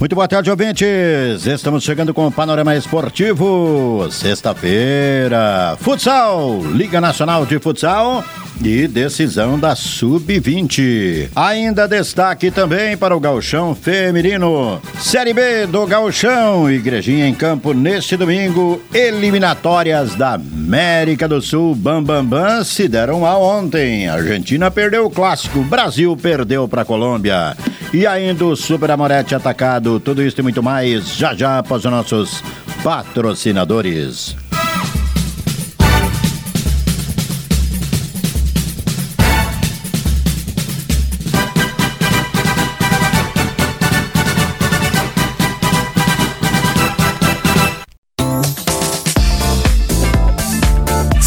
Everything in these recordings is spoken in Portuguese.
Muito boa tarde, ouvintes. Estamos chegando com o Panorama Esportivo. Sexta-feira, futsal, Liga Nacional de Futsal e decisão da Sub-20. Ainda destaque também para o Galchão Feminino. Série B do Galchão, Igrejinha em campo neste domingo. Eliminatórias da América do Sul. Bam Bam Bam se deram a ontem. Argentina perdeu o clássico, Brasil perdeu para a Colômbia. E ainda o Super Amorete atacado. Tudo isso e muito mais já já após os nossos patrocinadores.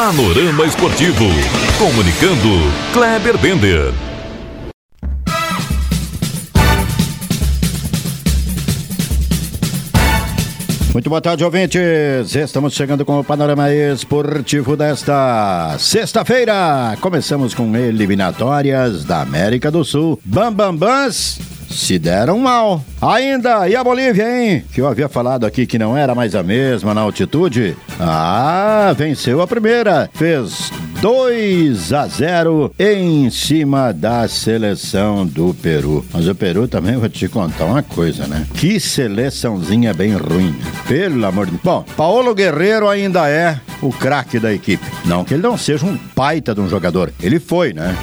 Panorama Esportivo. Comunicando, Kleber Bender. Muito boa tarde, ouvintes. Estamos chegando com o panorama esportivo desta sexta-feira. Começamos com eliminatórias da América do Sul. Bambambãs se deram mal. Ainda, e a Bolívia, hein? Que eu havia falado aqui que não era mais a mesma na altitude. Ah, venceu a primeira. Fez 2 a 0 em cima da seleção do Peru. Mas o Peru também vou te contar uma coisa, né? Que seleçãozinha bem ruim. Pelo amor de. Bom, Paulo Guerreiro ainda é o craque da equipe. Não que ele não seja um baita de um jogador. Ele foi, né?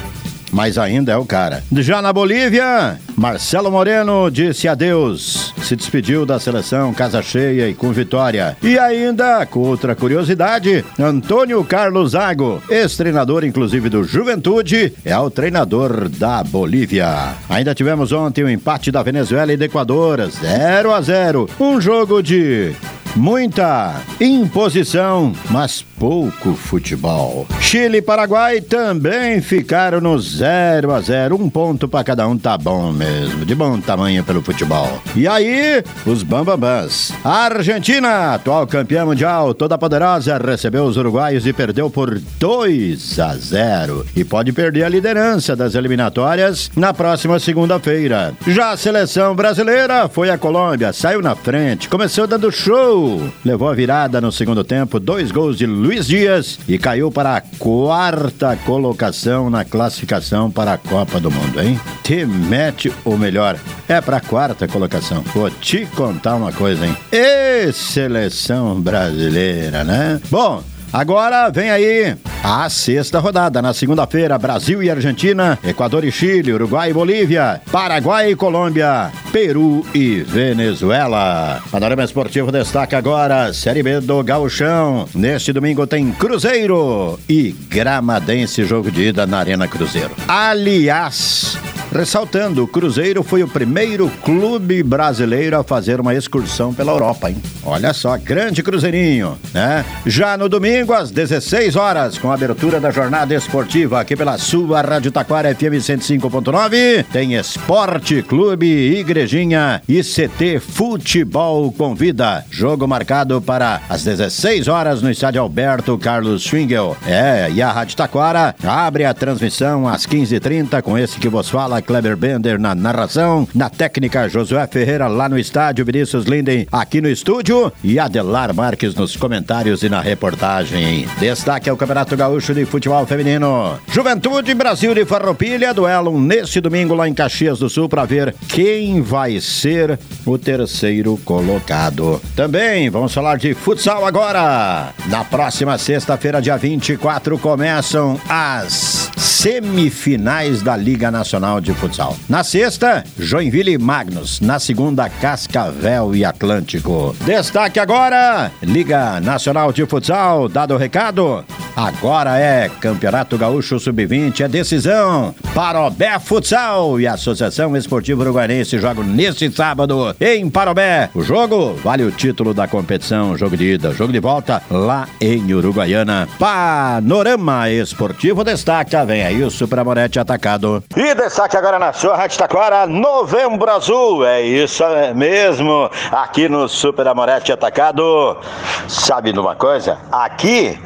Mas ainda é o cara. Já na Bolívia, Marcelo Moreno disse adeus. Se despediu da seleção casa cheia e com vitória. E ainda, com outra curiosidade, Antônio Carlos Zago, ex-treinador inclusive do Juventude, é o treinador da Bolívia. Ainda tivemos ontem o empate da Venezuela e do Equador, 0 a 0. Um jogo de muita imposição, mas pouco futebol. Chile e Paraguai também ficaram no 0 a 0 Um ponto para cada um tá bom mesmo, de bom tamanho pelo futebol. E aí, os Bambambãs. A Argentina, atual campeã mundial, toda poderosa, recebeu os uruguaios e perdeu por 2 a 0 e pode perder a liderança das eliminatórias na próxima segunda-feira. Já a seleção brasileira foi a Colômbia, saiu na frente, começou dando show, levou a virada no segundo tempo, dois gols de Luiz Dias e caiu para a quarta colocação na classificação para a Copa do Mundo, hein? Te mete, ou melhor, é para a quarta colocação. Vou te contar uma coisa, hein? E seleção brasileira, né? Bom, Agora vem aí a sexta rodada. Na segunda-feira, Brasil e Argentina, Equador e Chile, Uruguai e Bolívia, Paraguai e Colômbia, Peru e Venezuela. Panorama Esportivo destaca agora Série B do Gauchão. Neste domingo tem Cruzeiro e Gramadense, jogo de ida na Arena Cruzeiro. Aliás, Ressaltando, o Cruzeiro foi o primeiro clube brasileiro a fazer uma excursão pela Europa, hein? Olha só, grande Cruzeirinho, né? Já no domingo, às 16 horas, com a abertura da jornada esportiva aqui pela sua Rádio Taquara FM 105.9, tem Esporte Clube Igrejinha e CT Futebol Convida. Jogo marcado para as 16 horas no estádio Alberto Carlos Schwingel. É, e a Rádio Taquara abre a transmissão às 15h30 com esse que vos fala fala Kleber Bender na narração, na técnica Josué Ferreira lá no estádio, Vinícius Linden aqui no estúdio e Adelar Marques nos comentários e na reportagem. Destaque ao Campeonato Gaúcho de Futebol Feminino. Juventude Brasil de Farroupilha, duelo nesse domingo lá em Caxias do Sul para ver quem vai ser o terceiro colocado. Também vamos falar de futsal agora. Na próxima sexta-feira, dia 24, começam as semifinais da Liga Nacional de Futsal. Na sexta, Joinville e Magnus. Na segunda, Cascavel e Atlântico. Destaque agora, Liga Nacional de Futsal. Dado o recado, agora é Campeonato Gaúcho Sub-20, é decisão. Parobé Futsal e Associação Esportiva Uruguaiense jogam nesse sábado em Parobé. O jogo vale o título da competição, jogo de ida, jogo de volta lá em Uruguaiana. Panorama Esportivo destaca, vem aí o Super Amorete atacado. E destaque agora na sua Rádio Taquara, Novembro Azul, é isso mesmo, aqui no Super Amorete atacado. Sabe de uma coisa? Aqui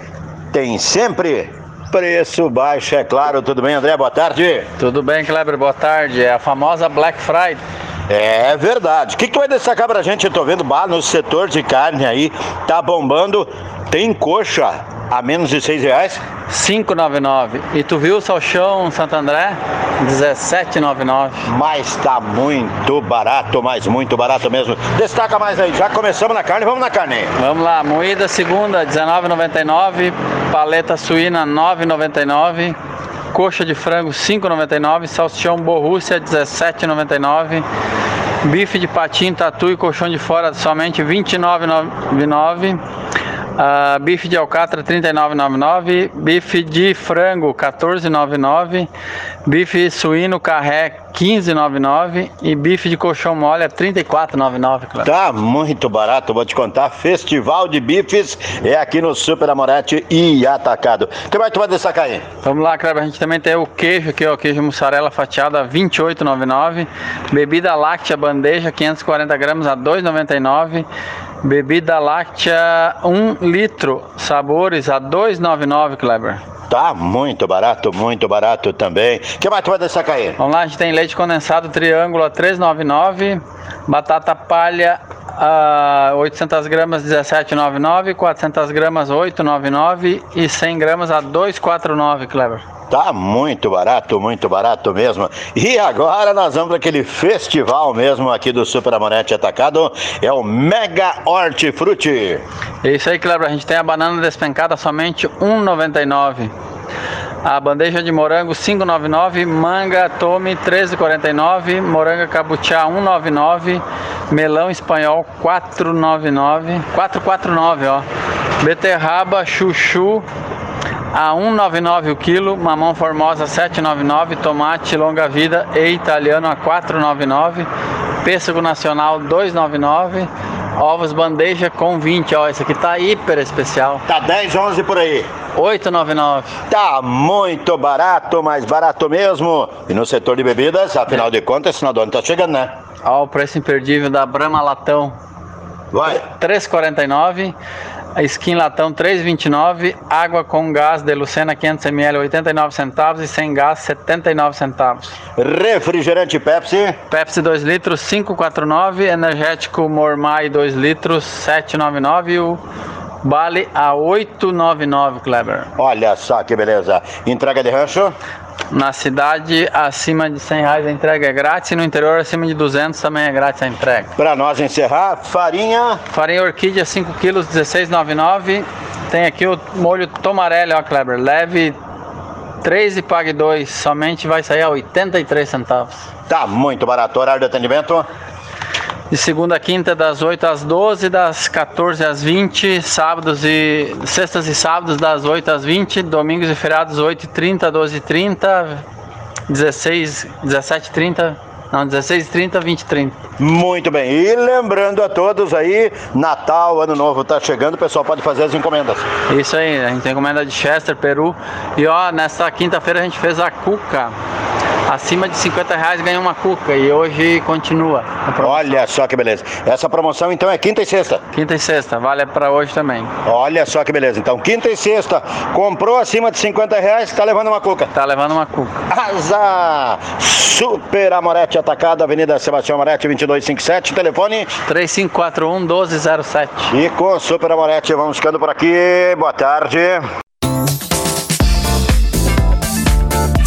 tem sempre preço baixo, é claro. Tudo bem, André? Boa tarde. Tudo bem, Kleber? Boa tarde. É a famosa Black Friday. É verdade. O que, que tu vai destacar pra gente? Eu tô vendo bar no setor de carne aí, tá bombando. Tem coxa a menos de seis reais? 5,99. E tu viu o salchão Santo André? 17,99. Mas tá muito barato, mas muito barato mesmo. Destaca mais aí. Já começamos na carne, vamos na carne. Vamos lá, moída segunda 19,99, paleta suína 9,99. Coxa de frango 5,99, salsichão Borrússia 17,99, bife de patinho, tatu e colchão de fora somente 29,99. Uh, bife de alcatra 39,99, bife de frango 14,99, bife suíno carré 15,99 e bife de colchão mole é 34,99. Claro. Tá muito barato, vou te contar. Festival de bifes é aqui no Super Amorete e Atacado. O que mais tu vai destacar aí? Vamos lá, Kleber. A gente também tem o queijo aqui, ó, queijo mussarela fatiada 28,99, bebida láctea bandeja 540 gramas a 2,99. Bebida láctea 1 litro, sabores a 2,99, Kleber. Tá muito barato, muito barato também. O que mais tu vai destacar aí? Vamos lá, a gente tem leite condensado triângulo a 3,99, batata palha a 800 gramas 17,99, 400 gramas 8,99 e 100 gramas a 2,49, Kleber. Tá muito barato, muito barato mesmo. E agora nós vamos para aquele festival mesmo aqui do Super Amonete Atacado, é o Mega Hortifruti. É isso aí, Kleber, a gente tem a banana despencada somente 1,99. A bandeja de morango 5,99, manga tome 13,49, moranga cabuchá 1,99, melão espanhol 4,99, 4,49, ó. Beterraba chuchu a 1,99 o quilo, mamão formosa 7,99, tomate longa vida e italiano a 4,99, pêssego nacional 2,99, ovos bandeja com 20, ó, esse aqui tá hiper especial. Tá 10, 11 por aí. 8,99. Tá muito barato, mais barato mesmo. E no setor de bebidas, afinal é. de contas, esse ano tá chegando, né? Ó, o preço imperdível da Brahma Latão. Vai. 3,49. A skin latão 3,29, água com gás de Lucena 500 ml 89 centavos e sem gás 79 centavos. Refrigerante Pepsi? Pepsi 2 litros 5,49, energético Mormai 2 litros 7,99 e o Bale a 8,99, Kleber. Olha só que beleza. Entrega de rancho? Na cidade, acima de 100 reais a entrega é grátis e no interior, acima de 200 também é grátis a entrega. Para nós encerrar, farinha. Farinha orquídea 5 quilos, 16,99. Tem aqui o molho tomarelli, ó, Kleber. Leve 3 e pague 2. Somente vai sair a 83 centavos. Tá muito barato. Horário de atendimento? De segunda a quinta, das 8 às 12, das 14 às 20, sábados e sextas e sábados das 8 às 20, domingos e feriados 8 e 30, 12 e 30, 16, 17 e 30, não, 16 e 30, 20 e 30. Muito bem. E lembrando a todos aí, Natal, Ano Novo tá chegando, o pessoal pode fazer as encomendas. Isso aí, a gente tem encomenda de Chester, Peru. E ó, nessa quinta-feira a gente fez a cuca acima de 50 reais ganha uma cuca e hoje continua. Olha só que beleza. Essa promoção então é quinta e sexta. Quinta e sexta, vale para hoje também. Olha só que beleza. Então, quinta e sexta, comprou acima de 50 reais, tá levando uma cuca. Tá levando uma cuca. Asa! Super Amorete Atacado, Avenida Sebastião Amorete, 2257, telefone 3541 1207. E com Super Amorete, vamos ficando por aqui. Boa tarde.